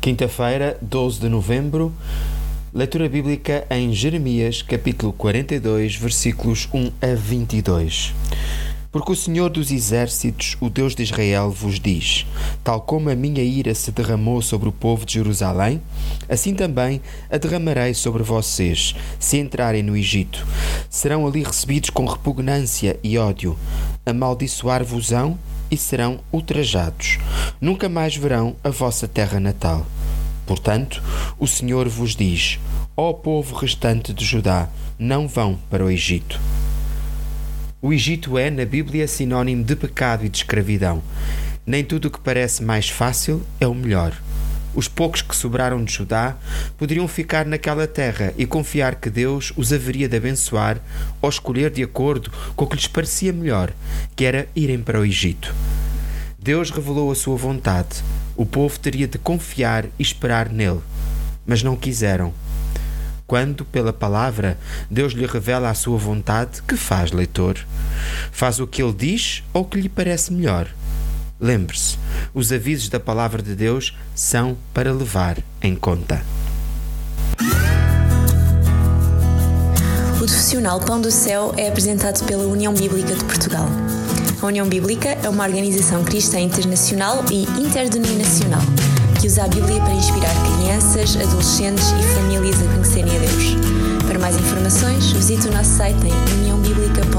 Quinta-feira, 12 de novembro, leitura bíblica em Jeremias, capítulo 42, versículos 1 a 22. Porque o Senhor dos Exércitos, o Deus de Israel, vos diz: Tal como a minha ira se derramou sobre o povo de Jerusalém, assim também a derramarei sobre vocês, se entrarem no Egito. Serão ali recebidos com repugnância e ódio. Amaldiçoar-vos-ão e serão ultrajados. Nunca mais verão a vossa terra natal. Portanto, o Senhor vos diz: Ó povo restante de Judá, não vão para o Egito. O Egito é, na Bíblia, sinônimo de pecado e de escravidão. Nem tudo o que parece mais fácil é o melhor. Os poucos que sobraram de Judá poderiam ficar naquela terra e confiar que Deus os haveria de abençoar ou escolher de acordo com o que lhes parecia melhor, que era irem para o Egito. Deus revelou a sua vontade. O povo teria de confiar e esperar nele. Mas não quiseram. Quando, pela palavra, Deus lhe revela a sua vontade, que faz, leitor? Faz o que ele diz ou o que lhe parece melhor? Lembre-se, os avisos da palavra de Deus são para levar em conta. O profissional Pão do Céu é apresentado pela União Bíblica de Portugal. A União Bíblica é uma organização cristã internacional e interdenominacional que usa a Bíblia para inspirar crianças, adolescentes e famílias a conhecerem a Deus. Para mais informações, visite o nosso site em uniãobíblica.org.